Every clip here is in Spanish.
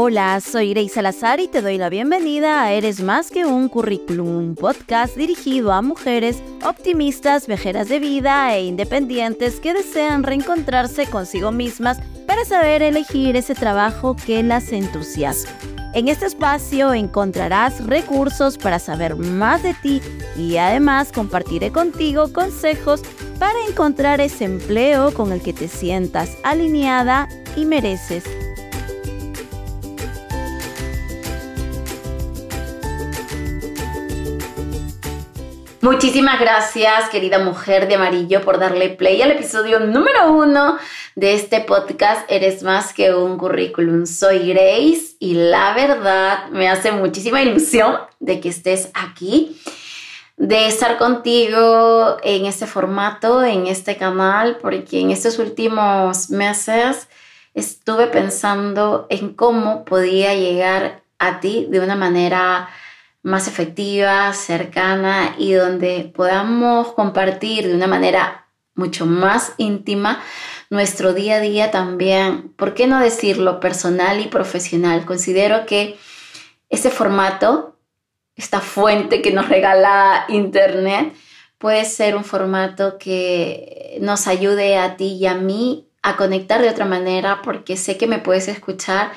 Hola, soy Grace Salazar y te doy la bienvenida a Eres Más que un Currículum, un podcast dirigido a mujeres optimistas, viajeras de vida e independientes que desean reencontrarse consigo mismas para saber elegir ese trabajo que las entusiasma. En este espacio encontrarás recursos para saber más de ti y además compartiré contigo consejos para encontrar ese empleo con el que te sientas alineada y mereces. Muchísimas gracias, querida mujer de amarillo, por darle play al episodio número uno de este podcast. Eres más que un currículum. Soy Grace y la verdad me hace muchísima ilusión de que estés aquí, de estar contigo en este formato, en este canal, porque en estos últimos meses estuve pensando en cómo podía llegar a ti de una manera más efectiva, cercana y donde podamos compartir de una manera mucho más íntima nuestro día a día también, ¿por qué no decirlo personal y profesional? Considero que ese formato, esta fuente que nos regala Internet, puede ser un formato que nos ayude a ti y a mí a conectar de otra manera porque sé que me puedes escuchar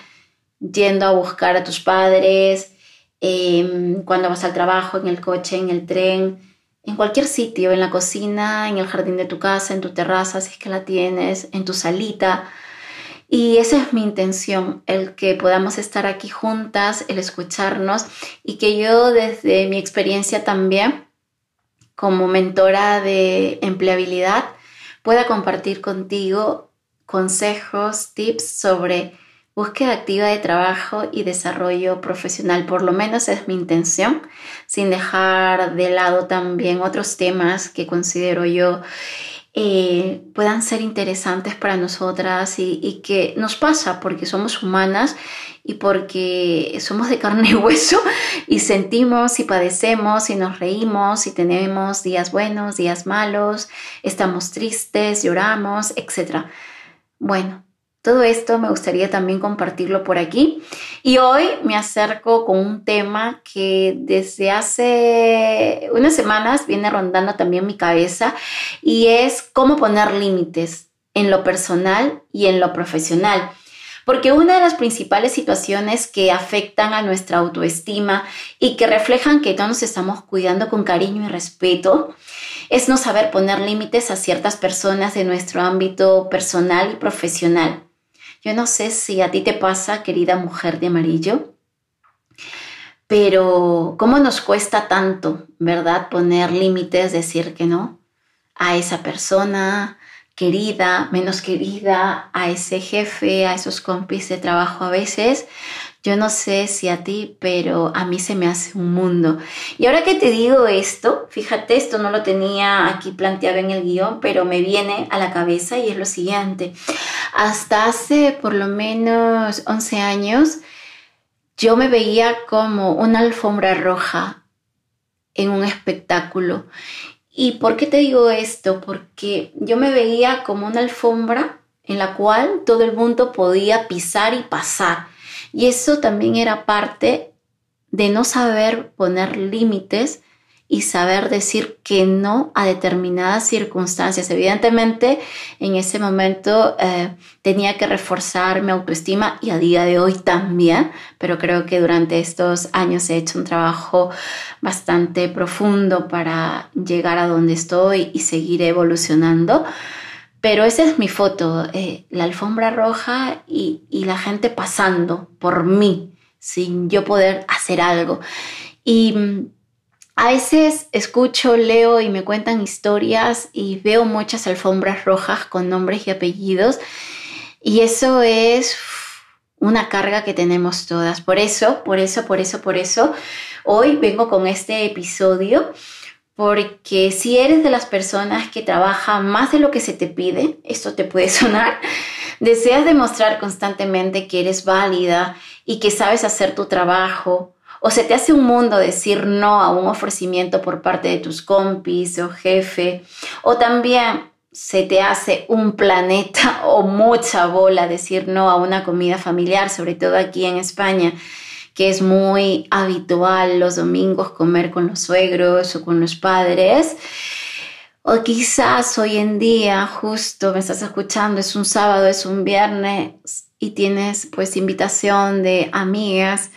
yendo a buscar a tus padres, Em, cuando vas al trabajo, en el coche, en el tren, en cualquier sitio, en la cocina, en el jardín de tu casa, en tu terraza, si es que la tienes, en tu salita. Y esa es mi intención, el que podamos estar aquí juntas, el escucharnos y que yo desde mi experiencia también, como mentora de empleabilidad, pueda compartir contigo consejos, tips sobre búsqueda activa de trabajo y desarrollo profesional, por lo menos es mi intención, sin dejar de lado también otros temas que considero yo eh, puedan ser interesantes para nosotras y, y, que nos pasa porque somos humanas y porque somos de carne y hueso y sentimos y padecemos y nos reímos y tenemos días buenos, días malos, estamos tristes, lloramos, etc. Bueno, todo esto me gustaría también compartirlo por aquí. Y hoy me acerco con un tema que desde hace unas semanas viene rondando también mi cabeza y es cómo poner límites en lo personal y en lo profesional. Porque una de las principales situaciones que afectan a nuestra autoestima y que reflejan que no nos estamos cuidando con cariño y respeto es no saber poner límites a ciertas personas de nuestro ámbito personal y profesional. Yo no sé si a ti te pasa, querida mujer de amarillo, pero ¿cómo nos cuesta tanto, verdad? Poner límites, decir que no a esa persona querida, menos querida, a ese jefe, a esos compis de trabajo a veces. Yo no sé si a ti, pero a mí se me hace un mundo. Y ahora que te digo esto, fíjate, esto no lo tenía aquí planteado en el guion, pero me viene a la cabeza y es lo siguiente. Hasta hace por lo menos 11 años, yo me veía como una alfombra roja en un espectáculo. ¿Y por qué te digo esto? Porque yo me veía como una alfombra en la cual todo el mundo podía pisar y pasar. Y eso también era parte de no saber poner límites y saber decir que no a determinadas circunstancias. Evidentemente, en ese momento eh, tenía que reforzar mi autoestima y a día de hoy también, pero creo que durante estos años he hecho un trabajo bastante profundo para llegar a donde estoy y seguir evolucionando. Pero esa es mi foto, eh, la alfombra roja y, y, la gente pasando por mí sin yo poder hacer algo. Y mm, a veces escucho, leo y me cuentan historias y veo muchas alfombras rojas con nombres y apellidos y eso es una carga que tenemos todas. Por eso, por eso, por eso, por eso, hoy vengo con este episodio porque si eres de las personas que trabajan más de lo que se te pide, esto te puede sonar, deseas demostrar constantemente que eres válida y que sabes hacer tu trabajo, o se te hace un mundo decir no a un ofrecimiento por parte de tus compis o jefe, o también se te hace un planeta o mucha bola decir no a una comida familiar, sobre todo aquí en España, que es muy habitual los domingos comer con los suegros o con los padres. O quizás hoy en día, justo me estás escuchando, es un sábado, es un viernes y tienes pues invitación de amigas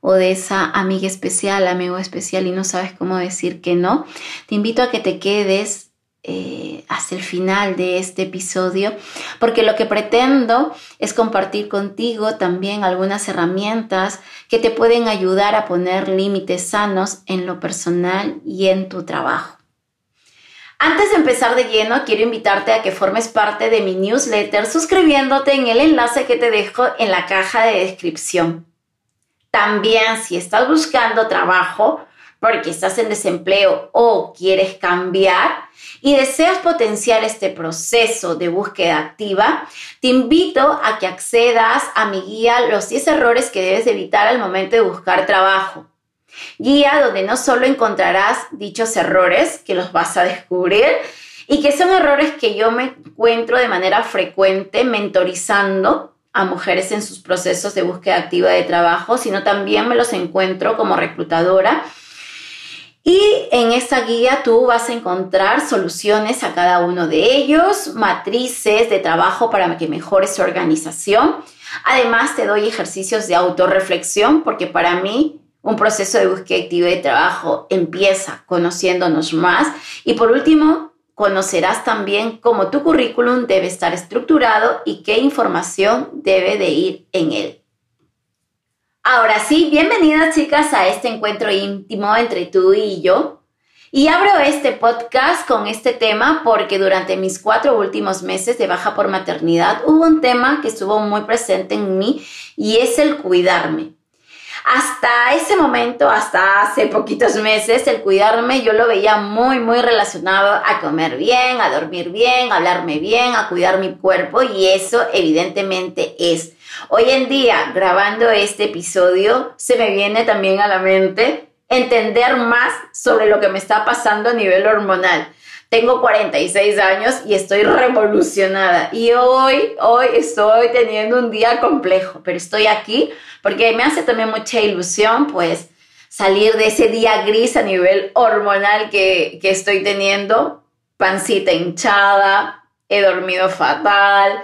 o de esa amiga especial, amigo especial y no sabes cómo decir que no, te invito a que te quedes eh, hasta el final de este episodio, porque lo que pretendo es compartir contigo también algunas herramientas que te pueden ayudar a poner límites sanos en lo personal y en tu trabajo. Antes de empezar de lleno, quiero invitarte a que formes parte de mi newsletter suscribiéndote en el enlace que te dejo en la caja de descripción. También si estás buscando trabajo porque estás en desempleo o quieres cambiar y deseas potenciar este proceso de búsqueda activa, te invito a que accedas a mi guía Los 10 errores que debes evitar al momento de buscar trabajo. Guía donde no solo encontrarás dichos errores, que los vas a descubrir, y que son errores que yo me encuentro de manera frecuente mentorizando a mujeres en sus procesos de búsqueda activa de trabajo, sino también me los encuentro como reclutadora. Y en esa guía tú vas a encontrar soluciones a cada uno de ellos, matrices de trabajo para que mejores su organización. Además te doy ejercicios de autorreflexión porque para mí un proceso de búsqueda activa de trabajo empieza conociéndonos más. Y por último, Conocerás también cómo tu currículum debe estar estructurado y qué información debe de ir en él. Ahora sí, bienvenidas chicas a este encuentro íntimo entre tú y yo. Y abro este podcast con este tema porque durante mis cuatro últimos meses de baja por maternidad hubo un tema que estuvo muy presente en mí y es el cuidarme. Hasta ese momento, hasta hace poquitos meses, el cuidarme yo lo veía muy, muy relacionado a comer bien, a dormir bien, a hablarme bien, a cuidar mi cuerpo y eso evidentemente es. Hoy en día, grabando este episodio, se me viene también a la mente entender más sobre lo que me está pasando a nivel hormonal. Tengo 46 años y estoy revolucionada. Y hoy, hoy estoy teniendo un día complejo, pero estoy aquí porque me hace también mucha ilusión, pues, salir de ese día gris a nivel hormonal que, que estoy teniendo. Pancita hinchada, he dormido fatal,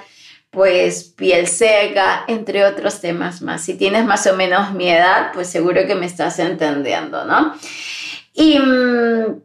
pues piel seca, entre otros temas más. Si tienes más o menos mi edad, pues seguro que me estás entendiendo, ¿no? Y mm,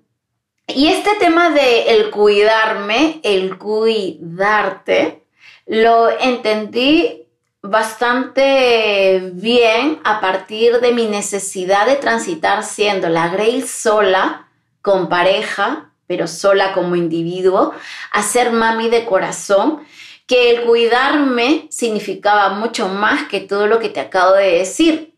y este tema de el cuidarme, el cuidarte, lo entendí bastante bien a partir de mi necesidad de transitar siendo la Grace sola, con pareja, pero sola como individuo, a ser mami de corazón, que el cuidarme significaba mucho más que todo lo que te acabo de decir.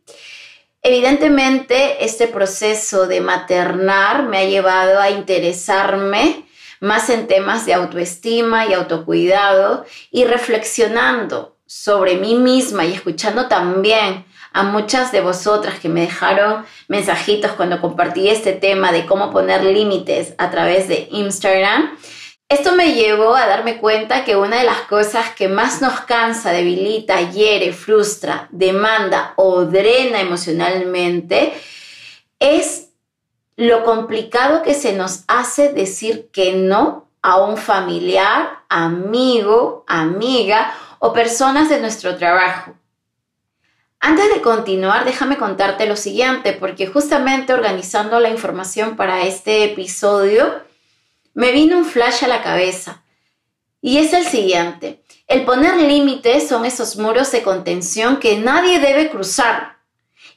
Evidentemente, este proceso de maternar me ha llevado a interesarme más en temas de autoestima y autocuidado y reflexionando sobre mí misma y escuchando también a muchas de vosotras que me dejaron mensajitos cuando compartí este tema de cómo poner límites a través de Instagram esto me llevó a darme cuenta que una de las cosas que más nos cansa, debilita, hiere, frustra, demanda o drena emocionalmente es lo complicado que se nos hace decir que no a un familiar, amigo, amiga o personas de nuestro trabajo. Antes de continuar, déjame contarte lo siguiente, porque justamente organizando la información para este episodio, me vino un flash a la cabeza. Y es el siguiente. El poner límites son esos muros de contención que nadie debe cruzar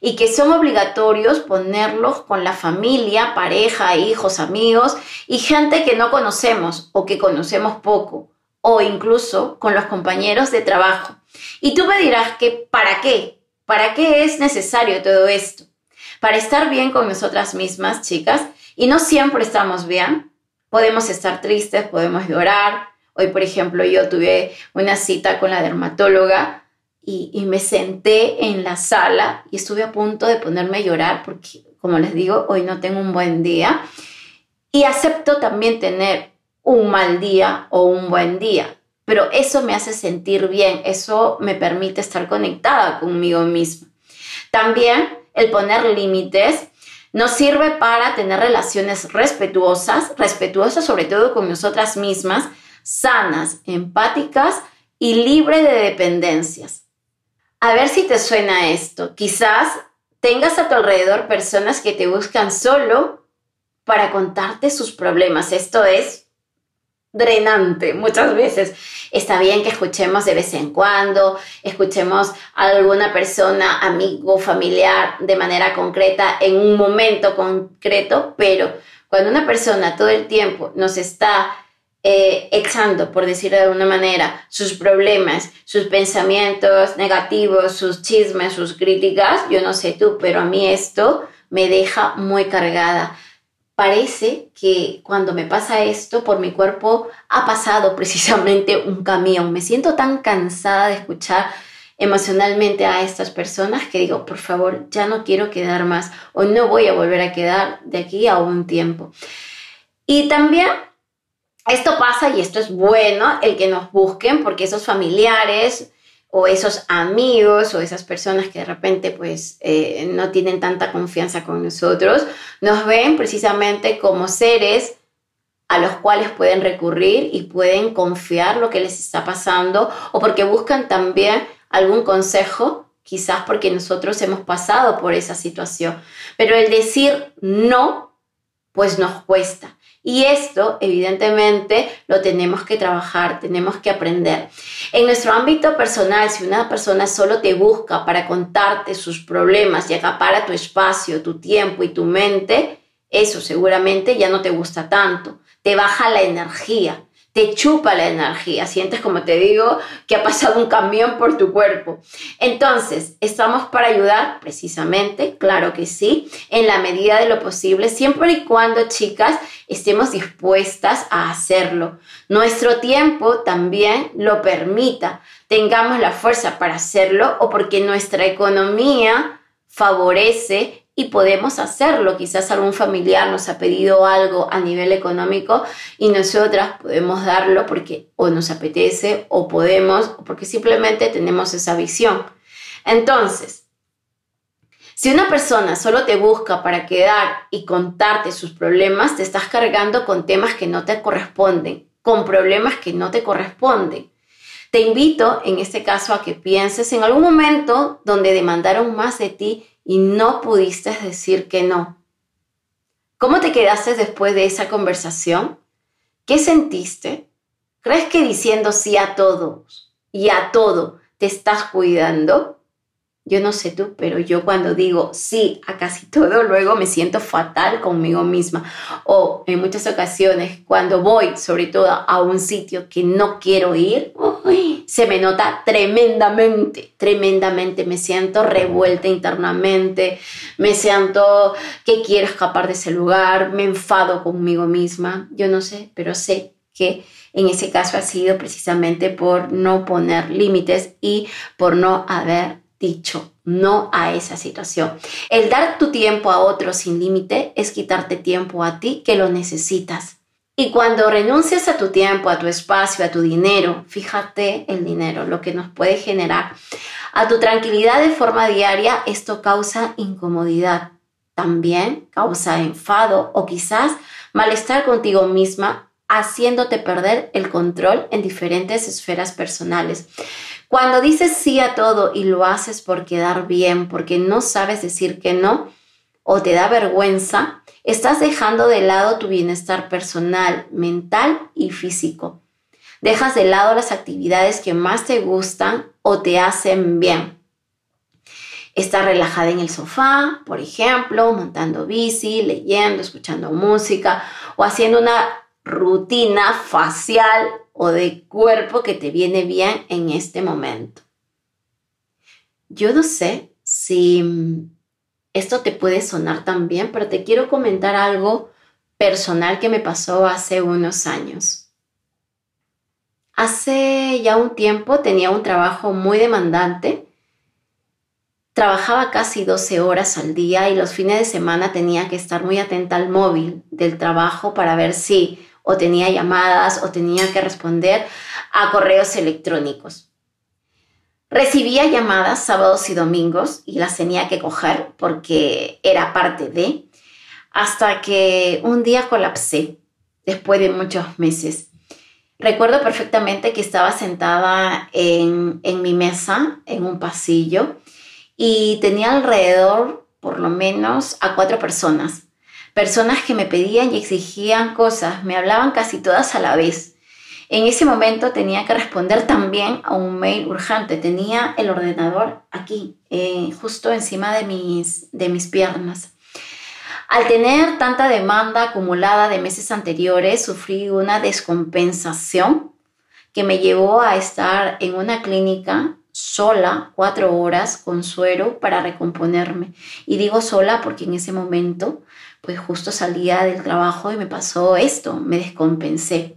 y que son obligatorios ponerlos con la familia, pareja, hijos, amigos y gente que no conocemos o que conocemos poco o incluso con los compañeros de trabajo. Y tú me dirás que ¿para qué? ¿Para qué es necesario todo esto? Para estar bien con nosotras mismas, chicas, y no siempre estamos bien, Podemos estar tristes, podemos llorar. Hoy, por ejemplo, yo tuve una cita con la dermatóloga y, me senté en la sala y estuve a punto de ponerme a llorar porque, como les digo, hoy no tengo un buen día. Y acepto también tener un mal día o un buen día, pero eso me hace sentir bien, eso me permite estar conectada conmigo misma. También el poner límites nos sirve para tener relaciones respetuosas, respetuosas sobre todo con nosotras mismas, sanas, empáticas y libre de dependencias. A ver si te suena esto. Quizás tengas a tu alrededor personas que te buscan solo para contarte sus problemas. Esto es drenante muchas veces. Está bien que escuchemos de vez en cuando, escuchemos a alguna persona, amigo, familiar de manera concreta en un momento concreto, pero cuando una persona todo el tiempo nos está eh, echando, por decirlo de alguna manera, sus problemas, sus pensamientos negativos, sus chismes, sus críticas, yo no sé tú, pero a mí esto me deja muy cargada parece que cuando me pasa esto, por mi cuerpo ha pasado precisamente un camión. Me siento tan cansada de escuchar emocionalmente a estas personas que digo, por favor, ya no quiero quedar más o no voy a volver a quedar de aquí a un tiempo. Y también esto pasa y esto es bueno, el que nos busquen, porque esos familiares, o esos amigos o esas personas que de repente pues eh, no tienen tanta confianza con nosotros, nos ven precisamente como seres a los cuales pueden recurrir y pueden confiar lo que les está pasando o porque buscan también algún consejo, quizás porque nosotros hemos pasado por esa situación. Pero el decir no, pues nos cuesta. Y esto, evidentemente, lo tenemos que trabajar, tenemos que aprender. En nuestro ámbito personal, si una persona solo te busca para contarte sus problemas y acapara tu espacio, tu tiempo y tu mente, eso seguramente ya no te gusta tanto, te baja la energía te chupa la energía, sientes como te digo que ha pasado un camión por tu cuerpo. Entonces, ¿estamos para ayudar? Precisamente, claro que sí, en la medida de lo posible, siempre y cuando, chicas, estemos dispuestas a hacerlo. Nuestro tiempo también lo permita, tengamos la fuerza para hacerlo o porque nuestra economía favorece y podemos hacerlo. Quizás algún familiar nos ha pedido algo a nivel económico y nosotras podemos darlo porque o nos apetece o podemos porque simplemente tenemos esa visión. Entonces, si una persona solo te busca para quedar y contarte sus problemas, te estás cargando con temas que no te corresponden, con problemas que no te corresponden. Te invito en este caso a que pienses en algún momento donde demandaron más de ti y no pudiste decir que no. ¿Cómo te quedaste después de esa conversación? ¿Qué sentiste? ¿Crees que diciendo sí a todos y a todo te estás cuidando? Yo no sé tú, pero yo cuando digo sí a casi todo, luego me siento fatal conmigo misma. O en muchas ocasiones, cuando voy, sobre todo a un sitio que no quiero ir, se me nota tremendamente, tremendamente. Me siento revuelta internamente, me siento que quiero escapar de ese lugar, me enfado conmigo misma. Yo no sé, pero sé que en ese caso ha sido precisamente por no poner límites y por no haber dicho no a esa situación. El dar tu tiempo a otro sin límite es quitarte tiempo a ti que lo necesitas. Y cuando renuncias a tu tiempo, a tu espacio, a tu dinero, fíjate el dinero, lo que nos puede generar. A tu tranquilidad de forma diaria, esto causa incomodidad. También causa enfado o quizás malestar contigo misma, haciéndote perder el control en diferentes esferas personales. Cuando dices sí a todo y lo haces por quedar bien, porque no sabes decir que no o te da vergüenza, estás dejando de lado tu bienestar personal, mental y físico. Dejas de lado las actividades que más te gustan o te hacen bien. Estás relajada en el sofá, por ejemplo, montando bici, leyendo, escuchando música o haciendo una rutina facial o de cuerpo que te viene bien en este momento. Yo no sé si esto te puede sonar también, pero te quiero comentar algo personal que me pasó hace unos años. Hace ya un tiempo tenía un trabajo muy demandante. Trabajaba casi 12 horas al día y los fines de semana tenía que estar muy atenta al móvil del trabajo para ver si o tenía llamadas o tenía que responder a correos electrónicos. Recibía llamadas sábados y domingos y las tenía que coger porque era parte de, hasta que un día colapsé después de muchos meses. Recuerdo perfectamente que estaba sentada en, en mi mesa, en un pasillo, y tenía alrededor por lo menos a cuatro personas. Personas que me pedían y exigían cosas, me hablaban casi todas a la vez. En ese momento tenía que responder también a un mail urgente. Tenía el ordenador aquí, eh, justo encima de mis, de mis piernas. Al tener tanta demanda acumulada de meses anteriores, sufrí una descompensación que me llevó a estar en una clínica sola cuatro horas con suero para recomponerme. Y digo sola porque en ese momento, pues justo salía del trabajo y me pasó esto, me descompensé.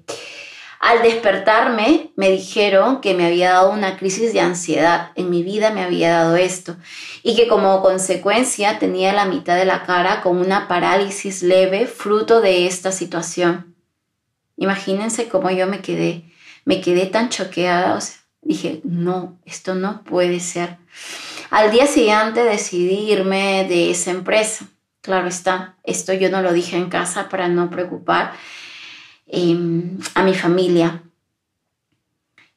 Al despertarme me dijeron que me había dado una crisis de ansiedad, en mi vida me había dado esto, y que como consecuencia tenía la mitad de la cara con una parálisis leve fruto de esta situación. Imagínense cómo yo me quedé, me quedé tan choqueada, dije, no, esto no puede ser. Al día siguiente decidí irme de esa empresa. Claro está, esto yo no lo dije en casa para no preocupar Em, a mi familia.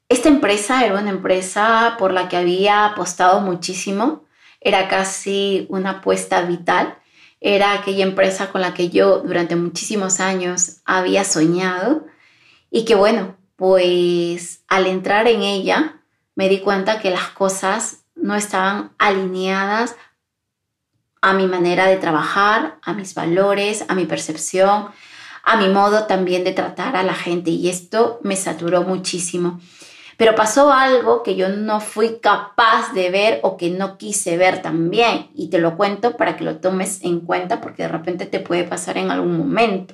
Esta empresa era una empresa por la que había apostado muchísimo, era casi una apuesta vital, era aquella empresa con la que yo durante muchísimos años había soñado y que bueno, pues al entrar en ella me di cuenta que las cosas no estaban alineadas a mi manera de trabajar, a mis valores, a mi percepción, a mi modo también de tratar a la gente y esto me saturó muchísimo. Pero pasó algo que yo no fui capaz de ver o que no quise ver también y te lo cuento para que lo tomes en cuenta porque de repente te puede pasar en algún momento.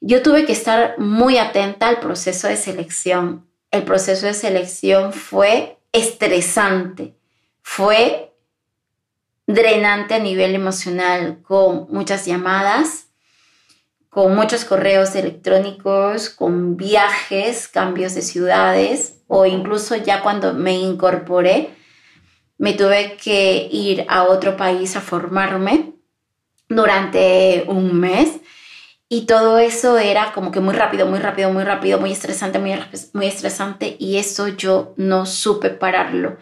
Yo tuve que estar muy atenta al proceso de selección. El proceso de selección fue estresante, fue drenante a nivel emocional con muchas llamadas, con muchos correos electrónicos, con viajes, cambios de ciudades o incluso ya cuando me incorporé, me tuve que ir a otro país a formarme durante un mes. Y todo eso era como que muy rápido, muy rápido, muy rápido, muy estresante, muy, muy estresante y eso yo no supe pararlo.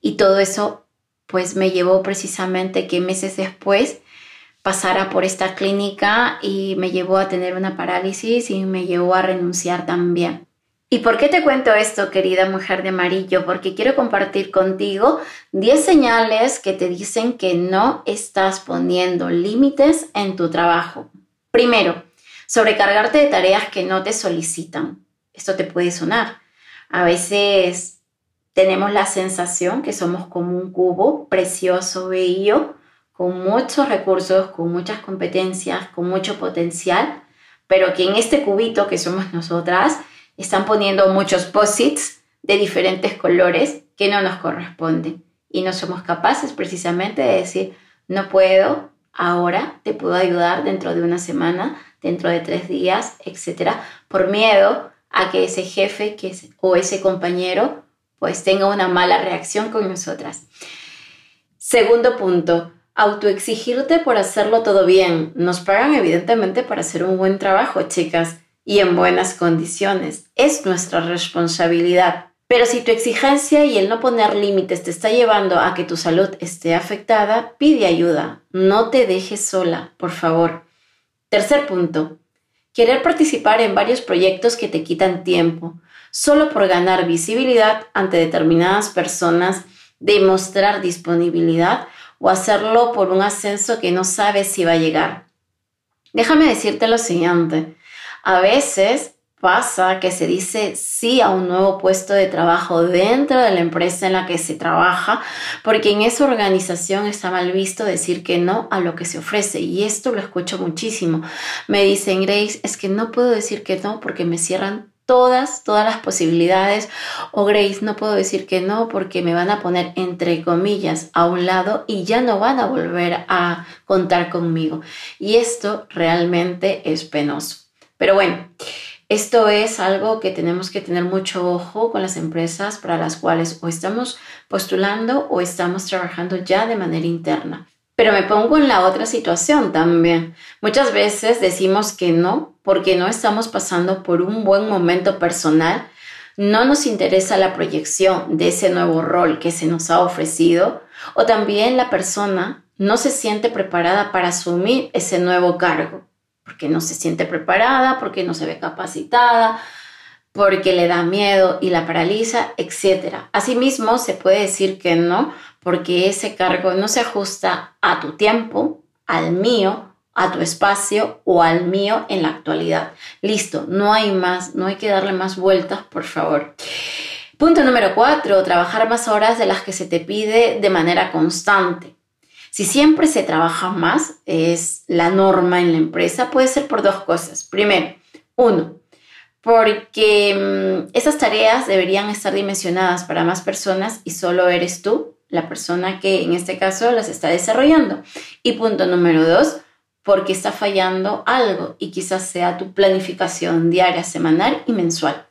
Y todo eso pues me llevó precisamente que meses después pasara por esta clínica y me llevó a tener una parálisis y me llevó a renunciar también. ¿Y por qué te cuento esto, querida mujer de amarillo? Porque quiero compartir contigo 10 señales que te dicen que no estás poniendo límites en tu trabajo. Primero, sobrecargarte de tareas que no te solicitan. Esto te puede sonar. A veces tenemos la sensación que somos como un cubo precioso, bello, con muchos recursos, con muchas competencias, con mucho potencial, pero que en este cubito que somos nosotras están poniendo muchos posits de diferentes colores que no nos corresponden y no somos capaces precisamente de decir, no puedo, ahora te puedo ayudar dentro de una semana, dentro de tres días, etcétera, por miedo a que ese jefe que o ese compañero pues tenga una mala reacción con nosotras. Segundo punto, autoexigirte por hacerlo todo bien. Nos pagan evidentemente para hacer un buen trabajo, chicas, y en buenas condiciones. Es nuestra responsabilidad. Pero si tu exigencia y el no poner límites te está llevando a que tu salud esté afectada, pide ayuda. No te dejes sola, por favor. Tercer punto. Querer participar en varios proyectos que te quitan tiempo, solo por ganar visibilidad ante determinadas personas, demostrar disponibilidad o hacerlo por un ascenso que no sabes si va a llegar. Déjame decirte lo siguiente, a veces pasa que se dice sí a un nuevo puesto de trabajo dentro de la empresa en la que se trabaja, porque en esa organización está mal visto decir que no a lo que se ofrece. Y esto lo escucho muchísimo. Me dicen, Grace, es que no puedo decir que no porque me cierran todas, todas las posibilidades. O Grace, no puedo decir que no porque me van a poner entre comillas a un lado y ya no van a volver a contar conmigo. Y esto realmente es penoso. Pero bueno, esto es algo que tenemos que tener mucho ojo con las empresas para las cuales o estamos postulando o estamos trabajando ya de manera interna. Pero me pongo en la otra situación también. Muchas veces decimos que no porque no estamos pasando por un buen momento personal, no nos interesa la proyección de ese nuevo rol que se nos ha ofrecido o también la persona no se siente preparada para asumir ese nuevo cargo, porque no se siente preparada, porque no se ve capacitada, porque le da miedo y la paraliza, etc. Asimismo, se puede decir que no, porque ese cargo no se ajusta a tu tiempo, al mío, a tu espacio o al mío en la actualidad. Listo, no hay más, no hay que darle más vueltas, por favor. Punto número cuatro, trabajar más horas de las que se te pide de manera constante. Si siempre se trabaja más, es la norma en la empresa, puede ser por dos cosas. Primero, uno, porque mm, esas tareas deberían estar dimensionadas para más personas y solo eres tú la persona que en este caso las está desarrollando. Y punto número dos, porque está fallando algo y quizás sea tu planificación diaria, semanal y mensual.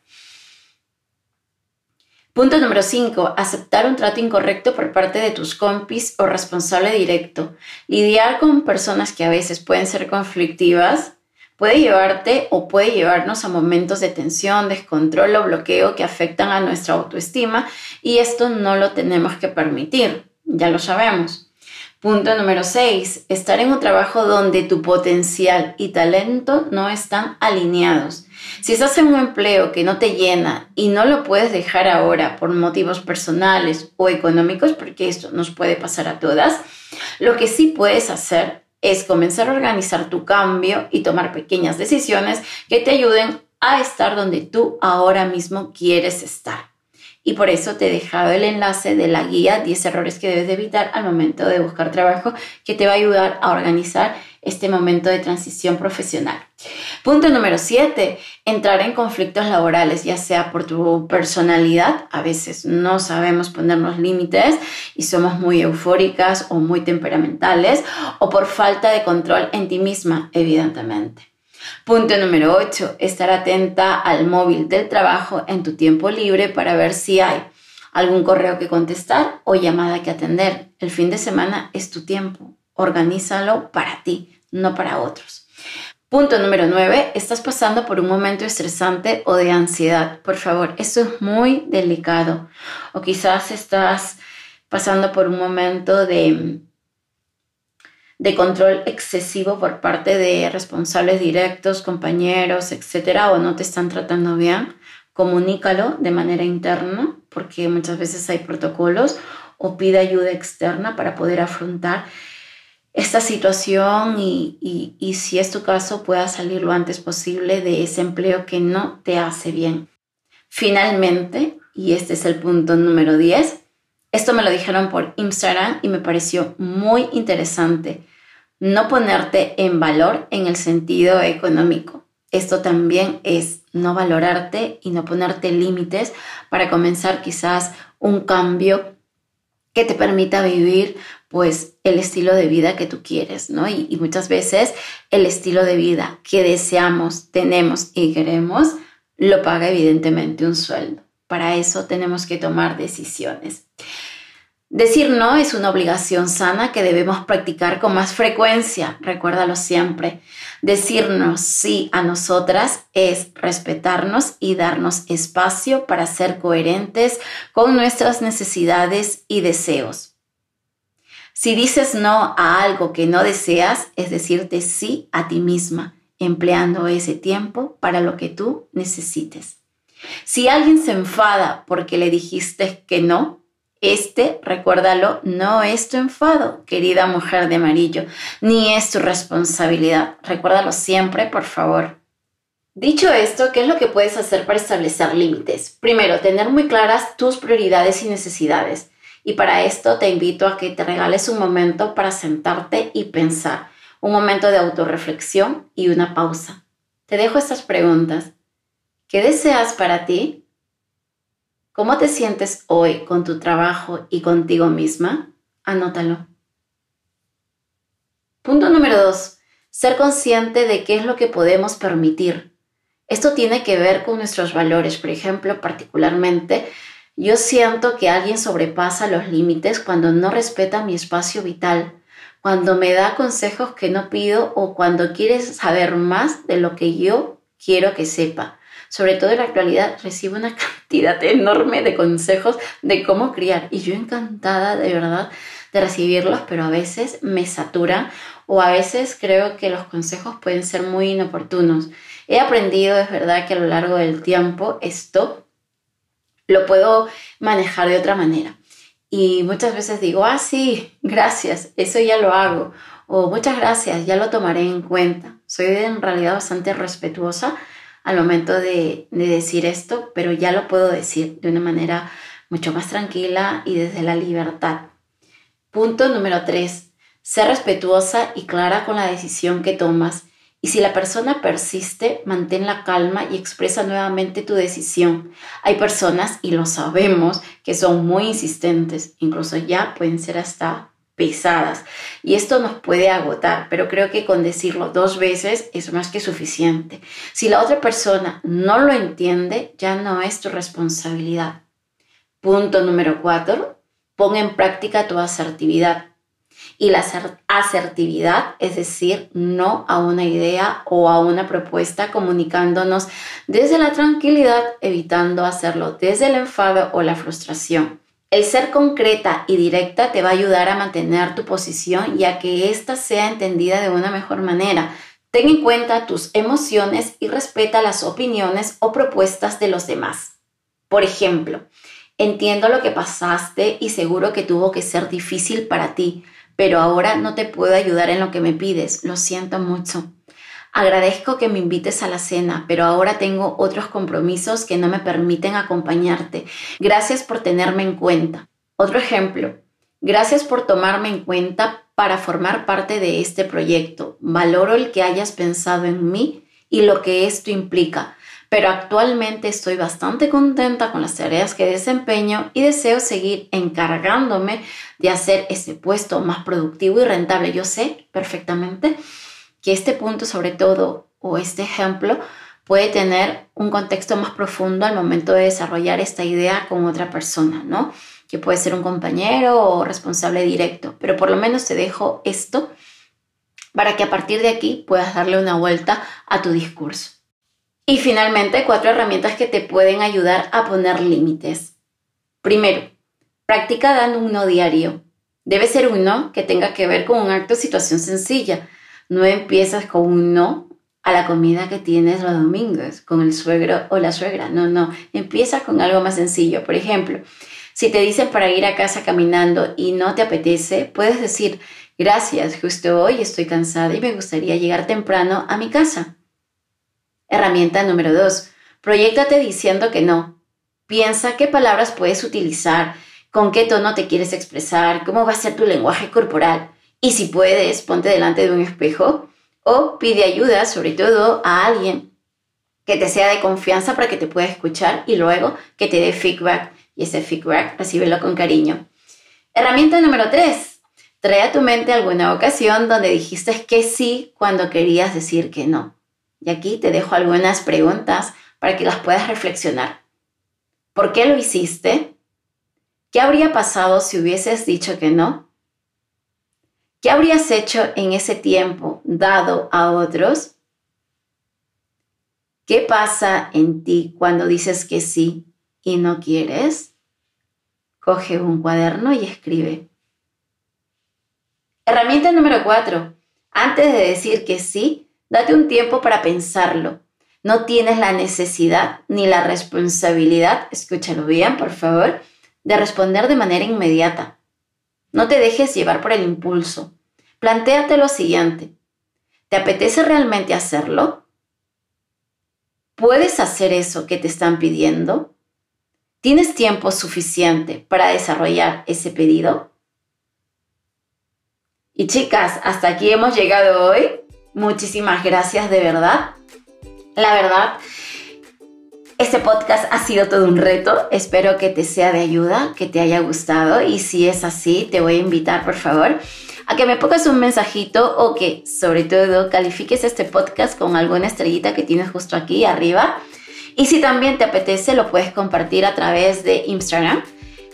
Punto número 5. Aceptar un trato incorrecto por parte de tus compis o responsable directo. Lidiar con personas que a veces pueden ser conflictivas puede llevarte o puede llevarnos a momentos de tensión, descontrol o bloqueo que afectan a nuestra autoestima y esto no lo tenemos que permitir, ya lo sabemos. Punto número 6. Estar en un trabajo donde tu potencial y talento no están alineados. Si estás en un empleo que no te llena y no lo puedes dejar ahora por motivos personales o económicos, porque esto nos puede pasar a todas, lo que sí puedes hacer es comenzar a organizar tu cambio y tomar pequeñas decisiones que te ayuden a estar donde tú ahora mismo quieres estar. Y por eso te he dejado el enlace de la guía 10 errores que debes de evitar al momento de buscar trabajo que te va a ayudar a organizar este momento de transición profesional. Punto número 7, entrar en conflictos laborales, ya sea por tu personalidad, a veces no sabemos ponernos límites y somos muy eufóricas o muy temperamentales, o por falta de control en ti misma, evidentemente. Punto número 8, estar atenta al móvil del trabajo en tu tiempo libre para ver si hay algún correo que contestar o llamada que atender. El fin de semana es tu tiempo. Organízalo para ti, no para otros. Punto número 9. Estás pasando por un momento estresante o de ansiedad. Por favor, esto es muy delicado. O quizás estás pasando por un momento de, de control excesivo por parte de responsables directos, compañeros, etcétera, o no te están tratando bien. Comunícalo de manera interna, porque muchas veces hay protocolos, o pide ayuda externa para poder afrontar esta situación y, y, si es tu caso puedas salir lo antes posible de ese empleo que no te hace bien. Finalmente, y este es el punto número 10, esto me lo dijeron por Instagram y me pareció muy interesante. No ponerte en valor en el sentido económico. Esto también es no valorarte y no ponerte límites para comenzar quizás un cambio que te permita vivir pues el estilo de vida que tú quieres, ¿no? Y, y, muchas veces el estilo de vida que deseamos, tenemos y queremos lo paga evidentemente un sueldo. Para eso tenemos que tomar decisiones. Decir no es una obligación sana que debemos practicar con más frecuencia, recuérdalo siempre. Decirnos sí a nosotras es respetarnos y darnos espacio para ser coherentes con nuestras necesidades y deseos. Si dices no a algo que no deseas, es decirte sí a ti misma, empleando ese tiempo para lo que tú necesites. Si alguien se enfada porque le dijiste que no, este, recuérdalo, no es tu enfado, querida mujer de amarillo, ni es tu responsabilidad. Recuérdalo siempre, por favor. Dicho esto, ¿qué es lo que puedes hacer para establecer límites? Primero, tener muy claras tus prioridades y necesidades. Y para esto te invito a que te regales un momento para sentarte y pensar, un momento de autorreflexión y una pausa. Te dejo estas preguntas. ¿Qué deseas para ti? ¿Cómo te sientes hoy con tu trabajo y contigo misma? Anótalo. Punto número dos. Ser consciente de qué es lo que podemos permitir. Esto tiene que ver con nuestros valores. Por ejemplo, particularmente, yo siento que alguien sobrepasa los límites cuando no respeta mi espacio vital, cuando me da consejos que no pido o cuando quiere saber más de lo que yo quiero que sepa. Sobre todo en la actualidad recibo una cantidad enorme de consejos de cómo criar y yo encantada de verdad de recibirlos, pero a veces me saturan o a veces creo que los consejos pueden ser muy inoportunos. He aprendido, es verdad, que a lo largo del tiempo esto lo puedo manejar de otra manera. Y muchas veces digo, ah, sí, gracias, eso ya lo hago. O muchas gracias, ya lo tomaré en cuenta. Soy en realidad bastante respetuosa al momento de, de decir esto, pero ya lo puedo decir de una manera mucho más tranquila y desde la libertad. Punto número tres, ser respetuosa y clara con la decisión que tomas y si la persona persiste, mantén la calma y expresa nuevamente tu decisión. Hay personas, y lo sabemos, que son muy insistentes, incluso ya pueden ser hasta pesadas. Y esto nos puede agotar, pero creo que con decirlo dos veces es más que suficiente. Si la otra persona no lo entiende, ya no es tu responsabilidad. Punto número cuatro, pon en práctica tu asertividad y la asertividad, es decir, no a una idea o a una propuesta, comunicándonos desde la tranquilidad, evitando hacerlo desde el enfado o la frustración. El ser concreta y directa te va a ayudar a mantener tu posición y a que ésta sea entendida de una mejor manera. Ten en cuenta tus emociones y respeta las opiniones o propuestas de los demás. Por ejemplo, entiendo lo que pasaste y seguro que tuvo que ser difícil para ti, pero ahora no te puedo ayudar en lo que me pides, lo siento mucho. Agradezco que me invites a la cena, pero ahora tengo otros compromisos que no me permiten acompañarte. Gracias por tenerme en cuenta. Otro ejemplo. Gracias por tomarme en cuenta para formar parte de este proyecto. Valoro el que hayas pensado en mí y lo que esto implica pero actualmente estoy bastante contenta con las tareas que desempeño y deseo seguir encargándome de hacer ese puesto más productivo y rentable. Yo sé perfectamente que este punto sobre todo o este ejemplo puede tener un contexto más profundo al momento de desarrollar esta idea con otra persona, ¿no? Que puede ser un compañero o responsable directo, pero por lo menos te dejo esto para que a partir de aquí puedas darle una vuelta a tu discurso. Y finalmente, cuatro herramientas que te pueden ayudar a poner límites. Primero, practica dando un no diario. Debe ser un no que tenga que ver con un acto o situación sencilla. No empiezas con un no a la comida que tienes los domingos con el suegro o la suegra. No, no. Empieza con algo más sencillo. Por ejemplo, si te dicen para ir a casa caminando y no te apetece, puedes decir, gracias, justo hoy estoy cansada y me gustaría llegar temprano a mi casa. Herramienta número 2. Proyectate diciendo que no. Piensa qué palabras puedes utilizar, con qué tono te quieres expresar, cómo va a ser tu lenguaje corporal. Y si puedes, ponte delante de un espejo o pide ayuda, sobre todo a alguien que te sea de confianza para que te pueda escuchar y luego que te dé feedback. Y ese feedback recíbelo con cariño. Herramienta número 3. Trae a tu mente alguna ocasión donde dijiste que sí cuando querías decir que no. Y aquí te dejo algunas preguntas para que las puedas reflexionar. ¿Por qué lo hiciste? ¿Qué habría pasado si hubieses dicho que no? ¿Qué habrías hecho en ese tiempo dado a otros? ¿Qué pasa en ti cuando dices que sí y no quieres? Coge un cuaderno y escribe. Herramienta número cuatro. Antes de decir que sí, Date un tiempo para pensarlo. No tienes la necesidad ni la responsabilidad, escúchalo bien, por favor, de responder de manera inmediata. No te dejes llevar por el impulso. Plantéate lo siguiente. ¿Te apetece realmente hacerlo? ¿Puedes hacer eso que te están pidiendo? ¿Tienes tiempo suficiente para desarrollar ese pedido? Y chicas, hasta aquí hemos llegado hoy. Muchísimas gracias de verdad. La verdad, este podcast ha sido todo un reto. Espero que te sea de ayuda, que te haya gustado y si es así, te voy a invitar, por favor, a que me pongas un mensajito o que sobre todo califiques este podcast con alguna estrellita que tienes justo aquí arriba. Y si también te apetece, lo puedes compartir a través de Instagram.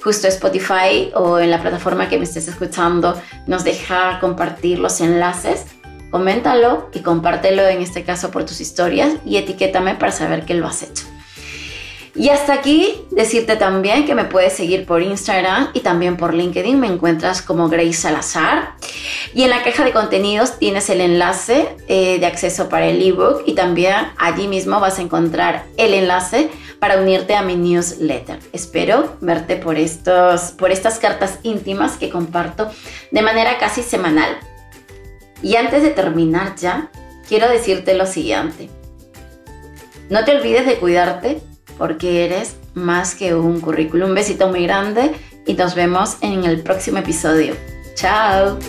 Justo Spotify o en la plataforma que me estés escuchando nos deja compartir los enlaces. Coméntalo y compártelo en este caso por tus historias y etiquétame para saber que lo has hecho. Y hasta aquí decirte también que me puedes seguir por Instagram y también por LinkedIn. Me encuentras como Grace Salazar. Y en la caja de contenidos tienes el enlace eh, de acceso para el ebook y también allí mismo vas a encontrar el enlace para unirte a mi newsletter. Espero verte por, estos, por estas cartas íntimas que comparto de manera casi semanal. Y antes de terminar ya, quiero decirte lo siguiente. No te olvides de cuidarte porque eres más que un currículum. Un besito muy grande y nos vemos en el próximo episodio. Chao.